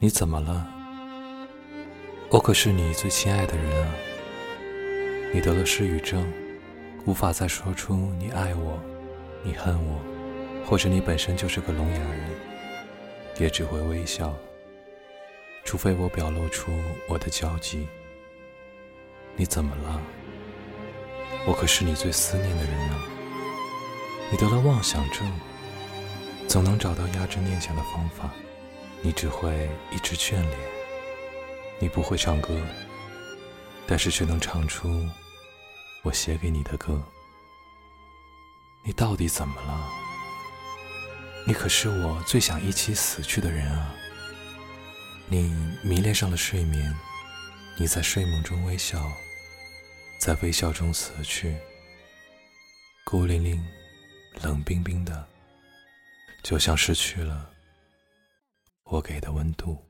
你怎么了？我可是你最亲爱的人啊！你得了失语症，无法再说出你爱我、你恨我，或者你本身就是个聋哑人，也只会微笑。除非我表露出我的焦急。你怎么了？我可是你最思念的人啊！你得了妄想症，总能找到压制念想的方法。你只会一直眷恋，你不会唱歌，但是却能唱出我写给你的歌。你到底怎么了？你可是我最想一起死去的人啊！你迷恋上了睡眠，你在睡梦中微笑，在微笑中死去，孤零零、冷冰冰的，就像失去了。我给的温度。